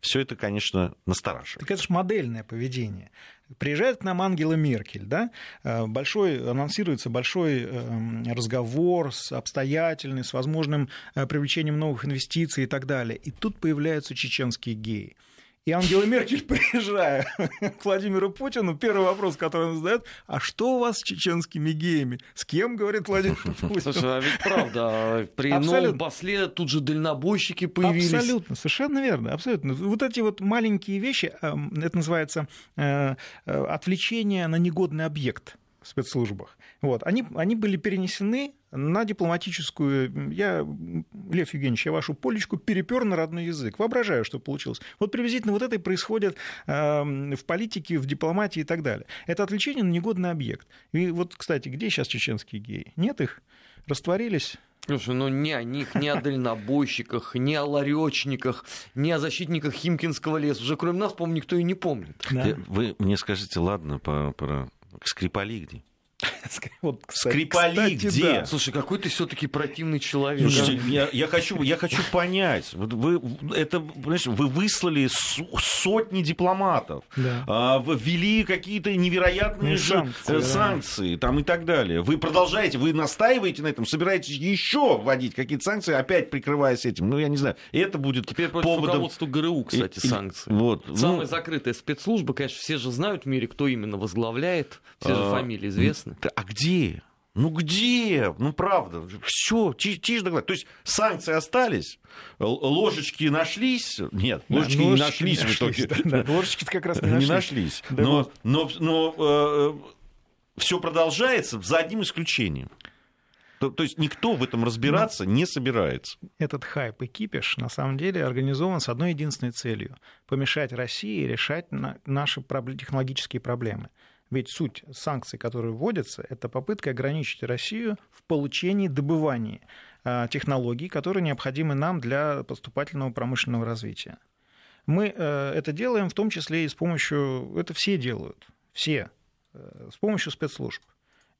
все это, конечно, настораживает. Так это же модельное поведение. Приезжает к нам Ангела Меркель, да, э, большой, анонсируется большой э, разговор с обстоятельный, с возможным э, привлечением новых инвестиций и так далее. И тут появляются чеченские геи. И Ангела Меркель, приезжая к Владимиру Путину, первый вопрос, который он задает, а что у вас с чеченскими геями? С кем, говорит Владимир Путин? Слушай, а ведь правда, при Абсолютно. новом после тут же дальнобойщики появились. Абсолютно, совершенно верно, абсолютно. Вот эти вот маленькие вещи, эм, это называется э, э, отвлечение на негодный объект. Спецслужбах, вот, они, они были перенесены на дипломатическую... Я, Лев Евгеньевич, я вашу полечку перепер на родной язык. Воображаю, что получилось. Вот приблизительно вот это и происходит э, в политике, в дипломатии и так далее. Это отвлечение на негодный объект. И вот, кстати, где сейчас чеченские геи? Нет их? Растворились? Слушай, ну ни о них, ни о дальнобойщиках, ни о ларечниках, ни о защитниках Химкинского леса. Уже кроме нас, по-моему, никто и не помнит. Да. Вы мне скажите, ладно, про, про Скрипали где? Вот, кстати, Скрипали кстати, где? Да. Слушай, какой ты все-таки противный человек. Слушайте, да? я, я, хочу, я хочу понять. Вы, это, понимаешь, вы выслали сотни дипломатов, да. а, ввели какие-то невероятные же санкции, да. санкции там, и так далее. Вы продолжаете, вы настаиваете на этом, собираетесь еще вводить какие-то санкции, опять прикрываясь этим. Ну, я не знаю. Это будет Теперь против поводом... руководства ГРУ, кстати, и, санкции. Вот, Самая ну... закрытая спецслужба, конечно, все же знают в мире, кто именно возглавляет. Все же а... фамилии известны. А где? Ну где? Ну правда, все, тише, тише доклад. То есть санкции остались, ложечки нашлись. Нет, ложечки да, не нашлись, нашлись в итоге. Да, да, ложечки как раз не нашлись. Не нашлись. Да, но но, но э, все продолжается за одним исключением. То, то есть никто в этом разбираться но не собирается. Этот хайп и кипиш на самом деле организован с одной единственной целью – помешать России решать наши технологические проблемы. Ведь суть санкций, которые вводятся, это попытка ограничить Россию в получении, добывании а, технологий, которые необходимы нам для поступательного промышленного развития. Мы э, это делаем в том числе и с помощью, это все делают, все, э, с помощью спецслужб.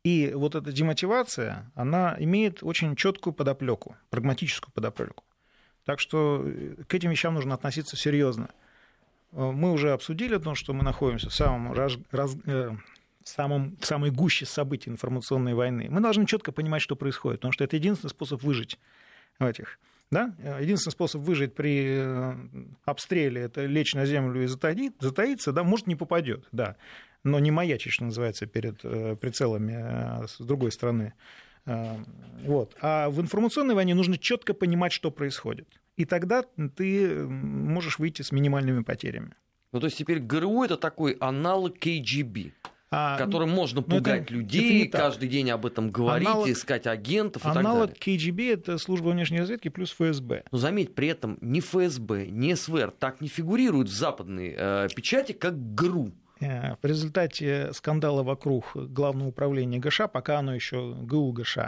И вот эта демотивация, она имеет очень четкую подоплеку, прагматическую подоплеку. Так что э, к этим вещам нужно относиться серьезно. Э, мы уже обсудили то, что мы находимся в самом, раз, раз, э, в самом самой гуще событий информационной войны. Мы должны четко понимать, что происходит, потому что это единственный способ выжить в этих. Да? Единственный способ выжить при э, обстреле – это лечь на землю и затаить, затаиться, да, может, не попадет, да, но не маячить, что называется, перед прицелами с другой стороны. Вот. А в информационной войне нужно четко понимать, что происходит и тогда ты можешь выйти с минимальными потерями. Ну, то есть теперь ГРУ это такой аналог КГБ. А, которым можно ну, пугать это, людей, это каждый день об этом говорить, аналог, искать агентов и аналог так далее. КГБ – это служба внешней разведки плюс ФСБ. Но заметь, при этом ни ФСБ, ни СВР так не фигурируют в западной э, печати, как ГРУ. Э, в результате скандала вокруг Главного управления ГШ, пока оно еще ГУ ГШ,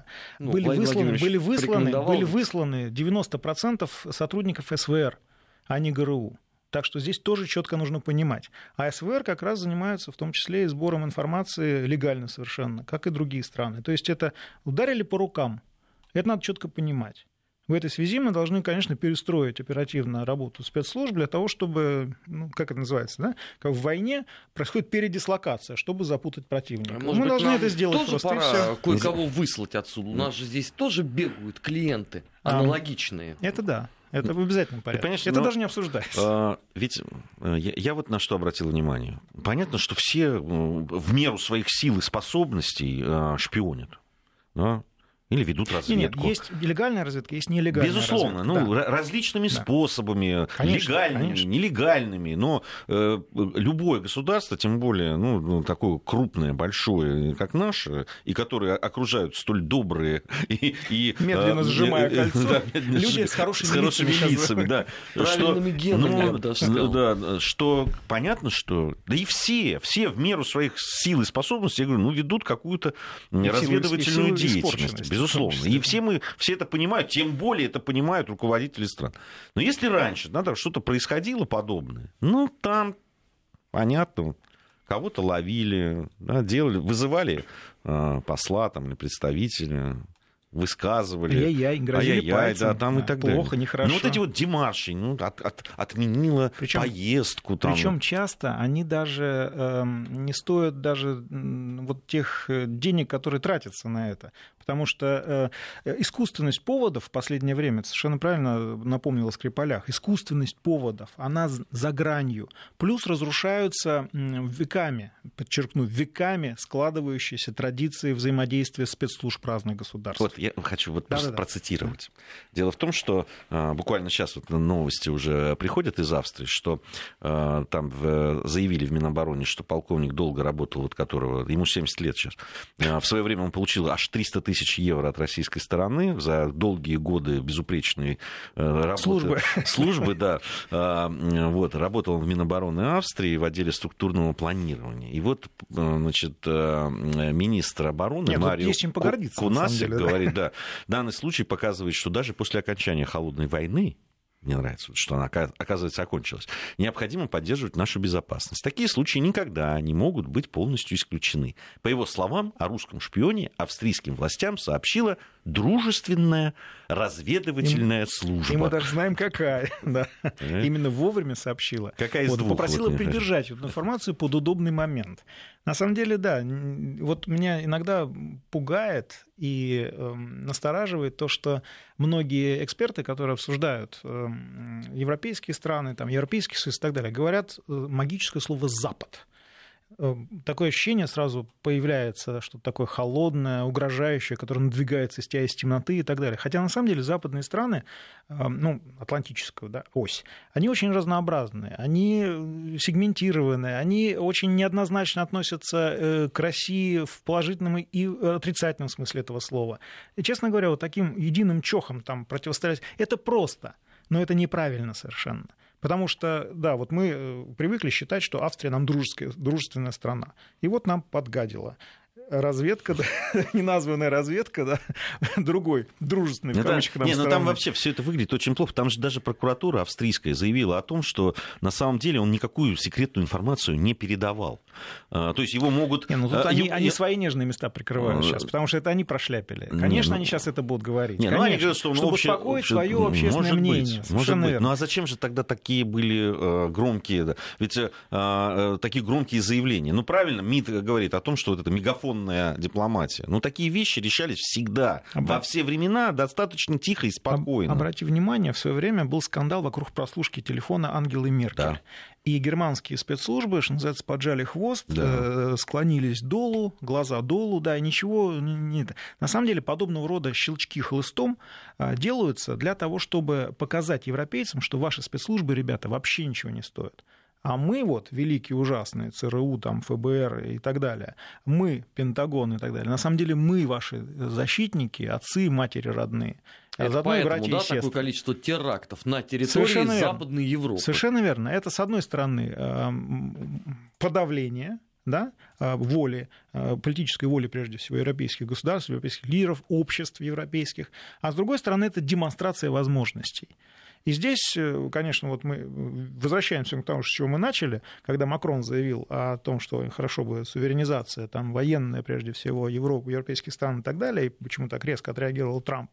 ну, были, высланы, были, высланы, были высланы 90% сотрудников СВР, а не ГРУ. Так что здесь тоже четко нужно понимать. А СВР как раз занимаются в том числе и сбором информации легально совершенно, как и другие страны. То есть это ударили по рукам. Это надо четко понимать. В этой связи мы должны, конечно, перестроить оперативно работу спецслужб для того, чтобы, ну, как это называется, да, как в войне происходит передислокация, чтобы запутать противника. Может мы быть, должны это сделать тоже просто. Пора кое-кого выслать отсюда. У нас же здесь тоже бегают клиенты аналогичные. А, это да. Это в обязательном порядке. Это но, даже не обсуждается. А, ведь э, я, я вот на что обратил внимание. Понятно, что все в меру своих сил и способностей а, шпионят. Да? Или ведут разведку. Нет, есть легальная разведка, есть нелегальная Безусловно, разведка. ну, да. различными да. способами, конечно, легальными, конечно. нелегальными, но э, любое государство, тем более ну, ну, такое крупное, большое, как наше, и которое окружают столь добрые и... и медленно э, сжимая э, кольцо, да, люди с хорошими, с хорошими лицами, лицами да, правильными что, генами, ну, даже да, что понятно, что... Да и все, все в меру своих сил и способностей, я говорю, ну, ведут какую-то разведывательную деятельность безусловно. И все мы, все это понимают, тем более это понимают руководители стран. Но если раньше надо, что-то происходило подобное, ну, там, понятно, кого-то ловили, да, делали, вызывали э, посла там, или представителя, высказывали. Ай-яй-яй, грозили Ай-яй-яй, пальцем. да, там и так Плохо, далее. нехорошо. Ну, вот эти вот демарши, ну, от, от, отменила причем, поездку. Там. Причем часто они даже э, не стоят даже вот тех э, денег, которые тратятся на это. Потому что э, искусственность поводов в последнее время, совершенно правильно напомнила Скрипалях, искусственность поводов, она за гранью. Плюс разрушаются веками, подчеркну, веками складывающиеся традиции взаимодействия спецслужб разных государств. Вот я хочу вот Да, просто да, да. процитировать. Дело в том, что а, буквально сейчас вот новости уже приходят из Австрии, что а, там в- заявили в Минобороне, что полковник долго работал, вот которого, ему 70 лет сейчас, а, в свое время он получил аж 300 тысяч евро от российской стороны за долгие годы безупречной э, работы. Службы. Службы, да. А, Вот, работал в Минобороны Австрии в отделе структурного планирования. И вот, э, значит, э, министр обороны Нет, Марио есть чем погордиться, Кунасик деле, говорит, да, данный случай показывает, что даже после окончания холодной войны мне нравится, что она, ока- оказывается, окончилась. Необходимо поддерживать нашу безопасность. Такие случаи никогда не могут быть полностью исключены. По его словам, о русском шпионе австрийским властям сообщила дружественная разведывательная служба. И мы даже знаем, какая. Да. Э? Именно вовремя сообщила. Какая из Вот, двух, Попросила вот, придержать эту информацию под удобный момент. На самом деле, да, вот меня иногда пугает и эм, настораживает то, что многие эксперты, которые обсуждают эм, европейские страны, там, Европейский Союз и так далее, говорят э, магическое слово «Запад». Э, Такое ощущение сразу появляется, что такое холодное, угрожающее, которое надвигается из тебя из темноты и так далее. Хотя на самом деле западные страны, э, ну, атлантическую да, ось, они очень разнообразные, они э, сегментированные, они очень неоднозначно относятся э, к России в положительном и отрицательном смысле этого слова. И, честно говоря, вот таким единым чохом там противостоять, это просто, но это неправильно совершенно. Потому что, да, вот мы э, привыкли считать, что Австрия нам дружеская, дружественная страна. И вот нам подгадила. Разведка, да, неназванная разведка, да, другой, дружественный, в Ну, кавычках, нам не, ну там стороны. вообще все это выглядит очень плохо. Там же даже прокуратура австрийская заявила о том, что на самом деле он никакую секретную информацию не передавал. А, То есть его могут... Не, ну тут а, они, его- они свои нежные места прикрывают Э, сейчас, потому что это они прошляпили. не, Конечно, ну- они сейчас это будут говорить. Не, ну Конечно, они говорят, что он чтобы обще- успокоить обще- свое ну, общественное может мнение. Быть, может быть. верно. Ну а зачем же тогда такие были э, громкие, да? ведь э, э, такие громкие заявления? Ну правильно, МИД говорит о том, что вот это мегафонная дипломатия. Ну такие вещи решались всегда, Об- во все времена, достаточно тихо и спокойно. Обрати внимание, в свое время был скандал вокруг прослушки телефона Ангелы Меркель. Да. И германские спецслужбы, что называется, поджали хвост, Да. э, склонились долу, глаза долу, да, и ничего не, не- На самом деле подобного рода щелчки хлыстом а, делаются для того, чтобы показать европейцам, что ваши спецслужбы, ребята, вообще ничего не стоят. А мы вот, великие ужасные, ЦРУ, там, ФБР и так далее, мы, Пентагон и так далее, на самом деле мы ваши защитники, отцы, матери родные. А Это поэтому, братья да, такое количество терактов на территории Совершенно верно. Западной Европы. Совершенно верно. Это, с одной стороны, эм, подавление да, э, воли, э, политической воли, прежде всего, европейских государств, европейских лидеров, обществ европейских, а с другой стороны, это демонстрация возможностей. И здесь, э, конечно, вот мы возвращаемся к тому, с чего мы начали, когда Макрон заявил о том, что хорошо бы суверенизация, там, военная, прежде всего, Европы, европейских стран и так далее, и почему так резко отреагировал Трамп.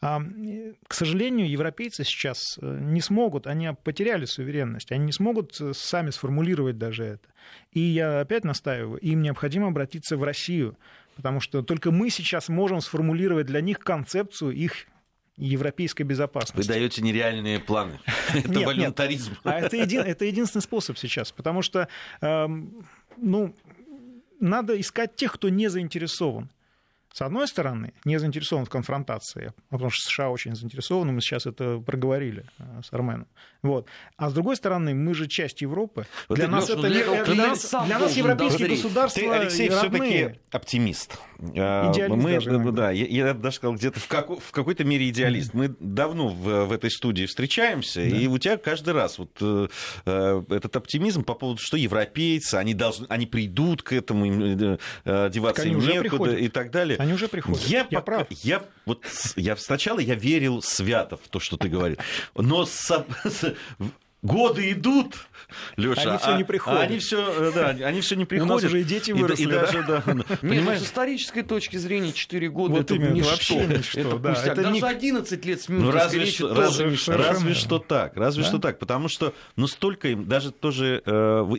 К сожалению, европейцы сейчас э, не смогут, они потеряли суверенность, они не смогут э, сами сформулировать даже это. И я опять настаиваю, им необходимо обратиться в Россию, потому что только мы сейчас можем сформулировать для них концепцию их европейской Вы безопасности. даете нереальные планы. Это Нет, нет. волюнтаризм. А это, един- это единственный способ сейчас, потому что, эм, ну, надо искать тех, кто не заинтересован. С одной стороны, не заинтересован в конфронтации, потому что США очень заинтересованы, мы сейчас это проговорили э, с Арменом. Вот. А с другой стороны, мы же часть Европы. Вот для нас это для для клиент нас, для нас европейские дозреть. государства Ты, Алексей, все-таки оптимист. А, Идеалист Мы, даже да, я, я даже сказал, где-то в, како- в какой-то мере идеалист. Мы давно в, в этой студии встречаемся, и у тебя каждый раз вот э, э, этот оптимизм по поводу, что европейцы, они должны, они придут к этому, им, э, э, деваться Они им некуда приходят. и так далее. Они уже приходят. Я, Я прав. я вот с- я сначала я верил свято в то, что ты говоришь, но со- с- годы идут, Леша, Они всё не приходят. они все, да, они все не приходят. уже и дети и, выросли, и да? даже, да, Нет, ну, понимаешь? с исторической точки зрения 4 года Вот это именно, ничто. вообще ничто, это да. Это Даже не- 11 лет с Ну, разве речи что, разве, разве что так, разве Да? что так, потому что, ну, столько им, даже тоже э,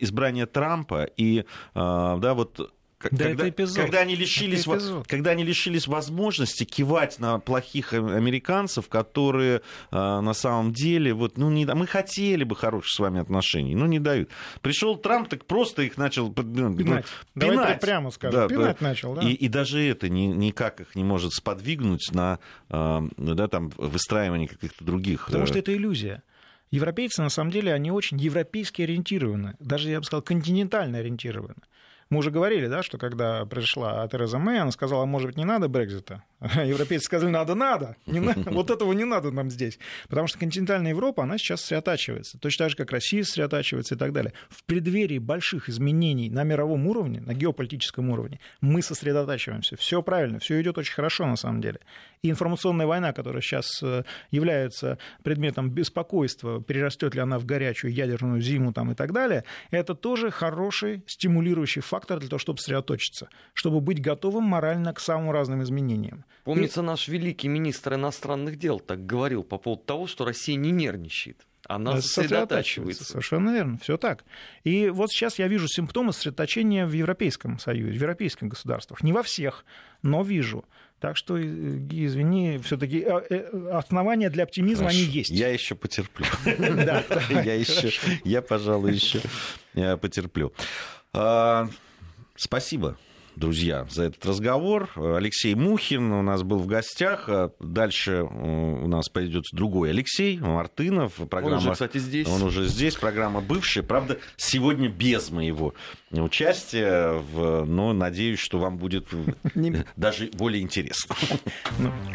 избрание Трампа и, э, да, вот Да когда, это эпизод. когда они лишились, Это эпизод. когда они лишились возможности кивать на плохих э- американцев, которые э, на самом деле вот ну не мы хотели бы хороших с вами отношений, но не дают. Пришел Трамп, так просто их начал ну, Пинать. ну, Давай пинать. прямо скажем. Да, Пинать начал, да. И, и даже это ни- никак их не может сподвигнуть на э, да, там, выстраивание каких-то других. Потому э, что это иллюзия. Европейцы, на самом деле, они очень европейски ориентированы, даже, я бы сказал, континентально ориентированы. Мы уже говорили, да, что когда пришла Тереза Мэй, она сказала, может быть, не надо Брекзита. А Европейцы сказали, надо, надо. Не надо. Вот этого не надо нам здесь. Потому что континентальная Европа, она сейчас сосредотачивается. Точно так же, как Россия сосредотачивается и так далее. В преддверии больших изменений на мировом уровне, на геополитическом уровне, мы сосредотачиваемся. Все правильно, все идет очень хорошо на самом деле. И информационная война, которая сейчас э, является предметом беспокойства, перерастет ли она в горячую ядерную зиму там, и так далее, это тоже хороший стимулирующий фактор для того, чтобы сосредоточиться, чтобы быть готовым морально к самым разным изменениям. Помнится, наш великий министр иностранных дел так говорил по поводу того, что Россия не нервничает. Она сосредотачивается. Совершенно верно, все так. И вот сейчас я вижу симптомы сосредоточения в Европейском Союзе, в европейских государствах. Не во всех, но вижу. Так что, э, извини, все-таки основания для оптимизма Хорошо. они есть. Я еще потерплю. Да, Я еще, я, пожалуй, еще потерплю. Спасибо, друзья, за этот разговор. Алексей Мухин у нас был в гостях. А Дальше э, у нас пойдет другой Алексей Мартынов. Программа... Он уже, кстати, здесь. Он уже здесь. Программа бывшая. Правда, сегодня без моего участия. В... Но надеюсь, что вам будет даже более интересно.